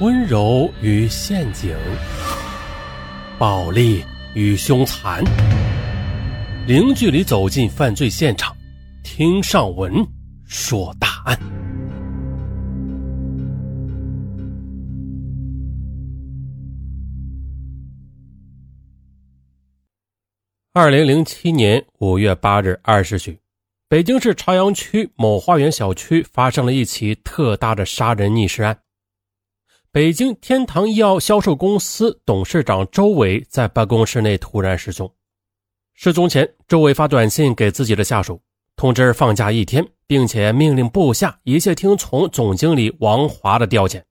温柔与陷阱，暴力与凶残，零距离走进犯罪现场，听上文说大案。二零零七年五月八日二时许，北京市朝阳区某花园小区发生了一起特大的杀人溺尸案。北京天堂医药销售公司董事长周伟在办公室内突然失踪。失踪前，周伟发短信给自己的下属，通知放假一天，并且命令部下一切听从总经理王华的调遣。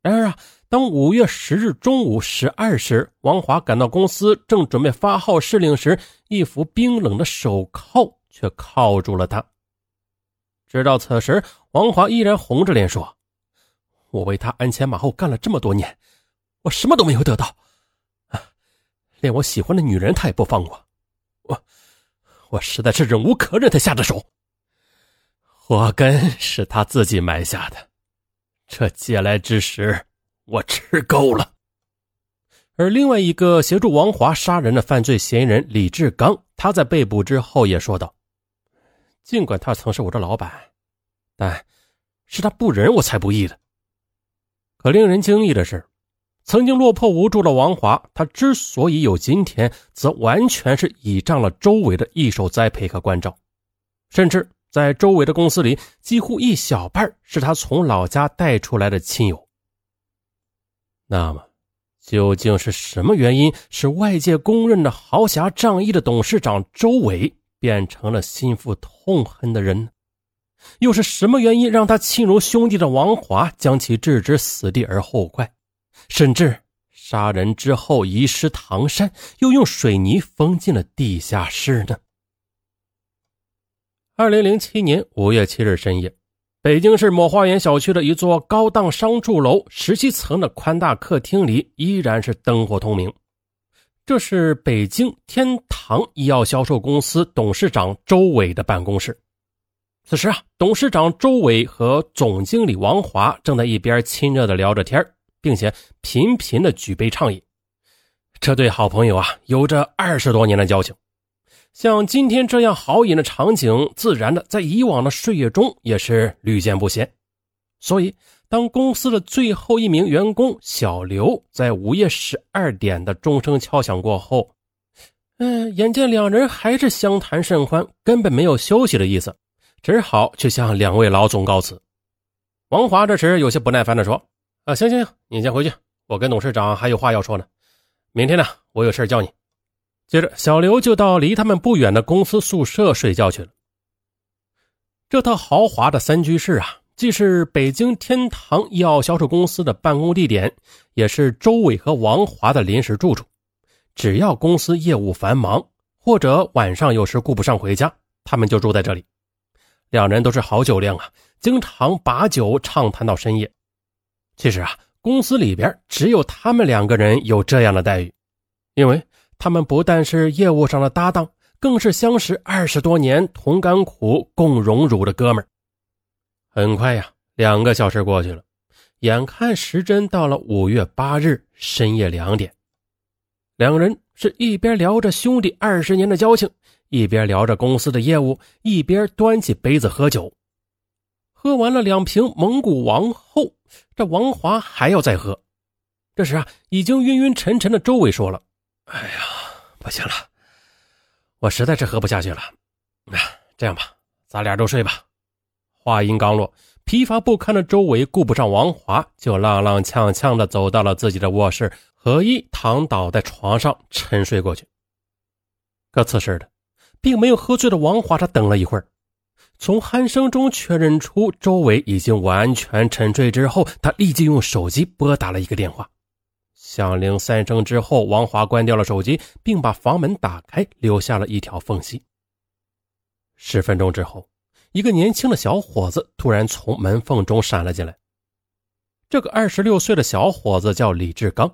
然而啊，当五月十日中午十二时，王华赶到公司，正准备发号施令时，一副冰冷的手铐却铐住了他。直到此时，王华依然红着脸说。我为他鞍前马后干了这么多年，我什么都没有得到，啊连我喜欢的女人他也不放过，我我实在是忍无可忍才下的手。祸根是他自己埋下的，这借来之时我吃够了。而另外一个协助王华杀人的犯罪嫌疑人李志刚，他在被捕之后也说道：“尽管他曾是我的老板，但是他不仁，我才不义的。”可令人惊异的是，曾经落魄无助的王华，他之所以有今天，则完全是倚仗了周围的一手栽培和关照，甚至在周围的公司里，几乎一小半是他从老家带出来的亲友。那么，究竟是什么原因，使外界公认的豪侠仗义的董事长周伟变成了心腹痛恨的人呢？又是什么原因让他亲如兄弟的王华将其置之死地而后快，甚至杀人之后移尸唐山，又用水泥封进了地下室呢？二零零七年五月七日深夜，北京市某花园小区的一座高档商住楼十七层的宽大客厅里，依然是灯火通明。这是北京天堂医药销售公司董事长周伟的办公室。此时啊，董事长周伟和总经理王华正在一边亲热的聊着天并且频频的举杯畅饮。这对好朋友啊，有着二十多年的交情，像今天这样豪饮的场景，自然的在以往的岁月中也是屡见不鲜。所以，当公司的最后一名员工小刘在午夜十二点的钟声敲响过后，嗯，眼见两人还是相谈甚欢，根本没有休息的意思。只好去向两位老总告辞。王华这时有些不耐烦地说：“啊，行行行，你先回去，我跟董事长还有话要说呢。明天呢，我有事叫你。”接着，小刘就到离他们不远的公司宿舍睡觉去了。这套豪华的三居室啊，既是北京天堂医药销售公司的办公地点，也是周伟和王华的临时住处。只要公司业务繁忙，或者晚上有时顾不上回家，他们就住在这里。两人都是好酒量啊，经常把酒畅谈到深夜。其实啊，公司里边只有他们两个人有这样的待遇，因为他们不但是业务上的搭档，更是相识二十多年、同甘苦、共荣辱的哥们儿。很快呀，两个小时过去了，眼看时针到了五月八日深夜两点，两人是一边聊着兄弟二十年的交情。一边聊着公司的业务，一边端起杯子喝酒。喝完了两瓶蒙古王后，这王华还要再喝。这时啊，已经晕晕沉沉的周伟说了：“哎呀，不行了，我实在是喝不下去了。那这样吧，咱俩都睡吧。”话音刚落，疲乏不堪的周伟顾不上王华，就踉踉跄跄的走到了自己的卧室，合衣躺倒在床上沉睡过去。可此时的。并没有喝醉的王华，他等了一会儿，从鼾声中确认出周围已经完全沉睡之后，他立即用手机拨打了一个电话。响铃三声之后，王华关掉了手机，并把房门打开，留下了一条缝隙。十分钟之后，一个年轻的小伙子突然从门缝中闪了进来。这个二十六岁的小伙子叫李志刚。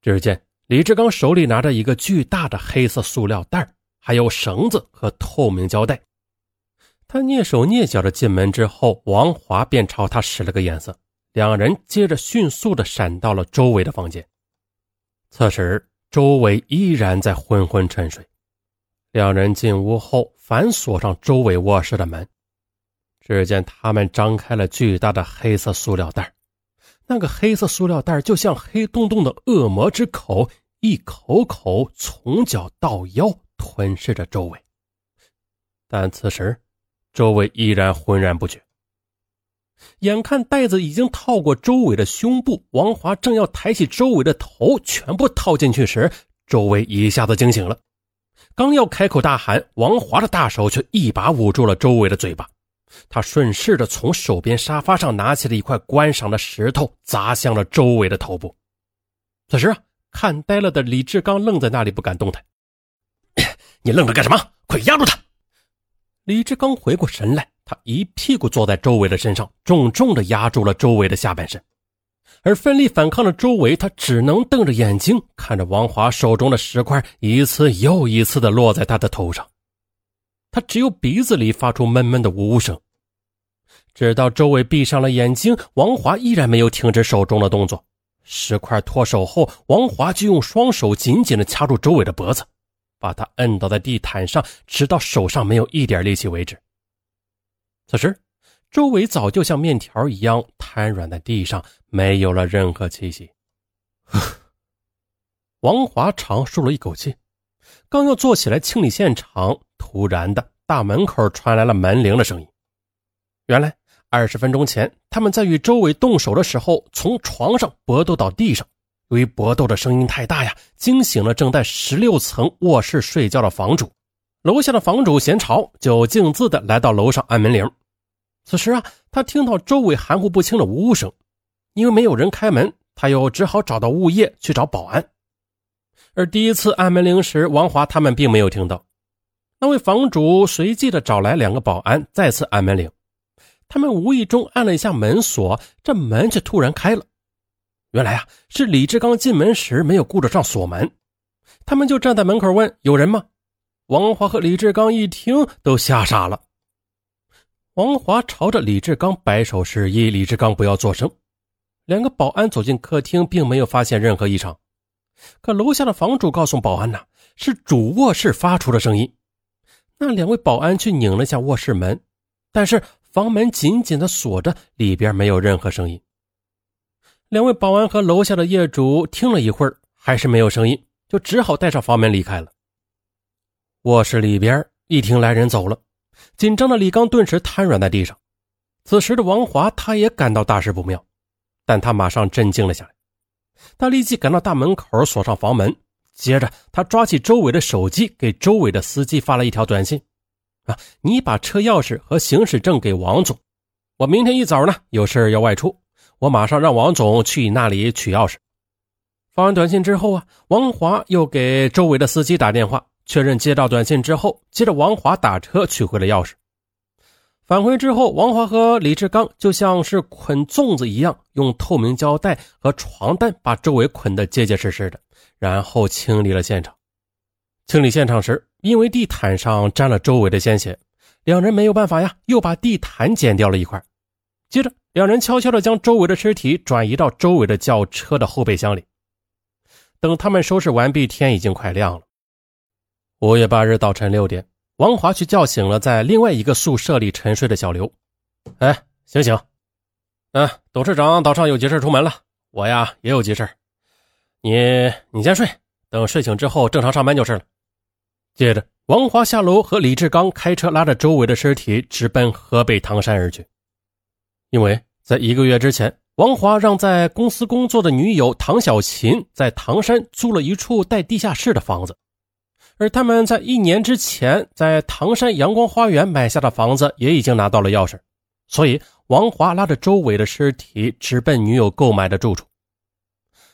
只见李志刚手里拿着一个巨大的黑色塑料袋还有绳子和透明胶带，他蹑手蹑脚的进门之后，王华便朝他使了个眼色，两人接着迅速的闪到了周围的房间。此时，周伟依然在昏昏沉睡。两人进屋后，反锁上周伟卧室的门。只见他们张开了巨大的黑色塑料袋，那个黑色塑料袋就像黑洞洞的恶魔之口，一口口从脚到腰吞噬着周围。但此时，周伟依然浑然不觉。眼看袋子已经套过周伟的胸部，王华正要抬起周伟的头，全部套进去时，周伟一下子惊醒了，刚要开口大喊，王华的大手却一把捂住了周伟的嘴巴。他顺势的从手边沙发上拿起了一块观赏的石头，砸向了周伟的头部。此时啊，看呆了的李志刚愣在那里不敢动弹。你愣着干什么？快压住他！李志刚回过神来。他一屁股坐在周伟的身上，重重的压住了周伟的下半身，而奋力反抗的周伟，他只能瞪着眼睛看着王华手中的石块一次又一次的落在他的头上，他只有鼻子里发出闷闷的呜呜声。直到周伟闭上了眼睛，王华依然没有停止手中的动作。石块脱手后，王华就用双手紧紧的掐住周伟的脖子，把他摁倒在地毯上，直到手上没有一点力气为止。此时，周围早就像面条一样瘫软在地上，没有了任何气息。王华长舒了一口气，刚要坐起来清理现场，突然的大门口传来了门铃的声音。原来，二十分钟前，他们在与周伟动手的时候，从床上搏斗到地上。由于搏斗的声音太大呀，惊醒了正在十六层卧室睡觉的房主。楼下的房主嫌吵，就径自的来到楼上按门铃。此时啊，他听到周围含糊不清的呜呜声，因为没有人开门，他又只好找到物业去找保安。而第一次按门铃时，王华他们并没有听到。那位房主随即的找来两个保安，再次按门铃。他们无意中按了一下门锁，这门却突然开了。原来啊，是李志刚进门时没有顾得上锁门，他们就站在门口问：“有人吗？”王华和李志刚一听，都吓傻了。王华朝着李志刚摆手示意，李志刚不要作声。两个保安走进客厅，并没有发现任何异常。可楼下的房主告诉保安呐，是主卧室发出的声音。那两位保安去拧了下卧室门，但是房门紧紧的锁着，里边没有任何声音。两位保安和楼下的业主听了一会儿，还是没有声音，就只好带上房门离开了。卧室里边一听来人走了。紧张的李刚顿时瘫软在地上。此时的王华，他也感到大事不妙，但他马上镇静了下来。他立即赶到大门口锁上房门，接着他抓起周伟的手机，给周伟的司机发了一条短信：“啊，你把车钥匙和行驶证给王总，我明天一早呢有事要外出，我马上让王总去你那里取钥匙。”发完短信之后啊，王华又给周围的司机打电话。确认接到短信之后，接着王华打车取回了钥匙。返回之后，王华和李志刚就像是捆粽子一样，用透明胶带和床单把周围捆得结结实实的，然后清理了现场。清理现场时，因为地毯上沾了周围的鲜血，两人没有办法呀，又把地毯剪掉了一块。接着，两人悄悄地将周围的尸体转移到周围的轿车的后备箱里。等他们收拾完毕，天已经快亮了。五月八日早晨六点，王华去叫醒了在另外一个宿舍里沉睡的小刘。哎，醒醒！嗯，董事长早上有急事出门了，我呀也有急事。你你先睡，等睡醒之后正常上班就是了。接着，王华下楼和李志刚开车拉着周围的尸体直奔河北唐山而去。因为在一个月之前，王华让在公司工作的女友唐小琴在唐山租了一处带地下室的房子。而他们在一年之前在唐山阳光花园买下的房子也已经拿到了钥匙，所以王华拉着周伟的尸体直奔女友购买的住处。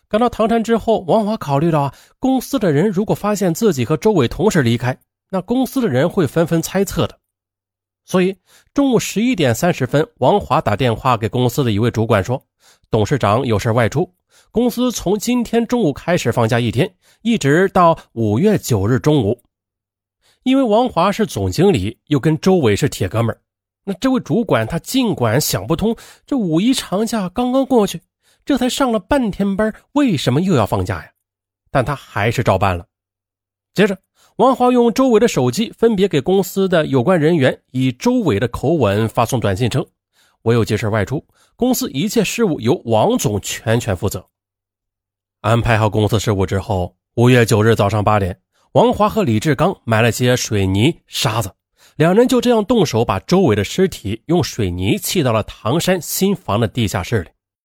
赶到唐山之后，王华考虑到啊，公司的人如果发现自己和周伟同时离开，那公司的人会纷纷猜测的，所以中午十一点三十分，王华打电话给公司的一位主管说，董事长有事外出。公司从今天中午开始放假一天，一直到五月九日中午。因为王华是总经理，又跟周伟是铁哥们儿，那这位主管他尽管想不通，这五一长假刚刚过去，这才上了半天班，为什么又要放假呀？但他还是照办了。接着，王华用周伟的手机分别给公司的有关人员以周伟的口吻发送短信称：“我有急事外出，公司一切事务由王总全权负责。”安排好公司事务之后，五月九日早上八点，王华和李志刚买了些水泥沙子，两人就这样动手把周伟的尸体用水泥砌到了唐山新房的地下室里。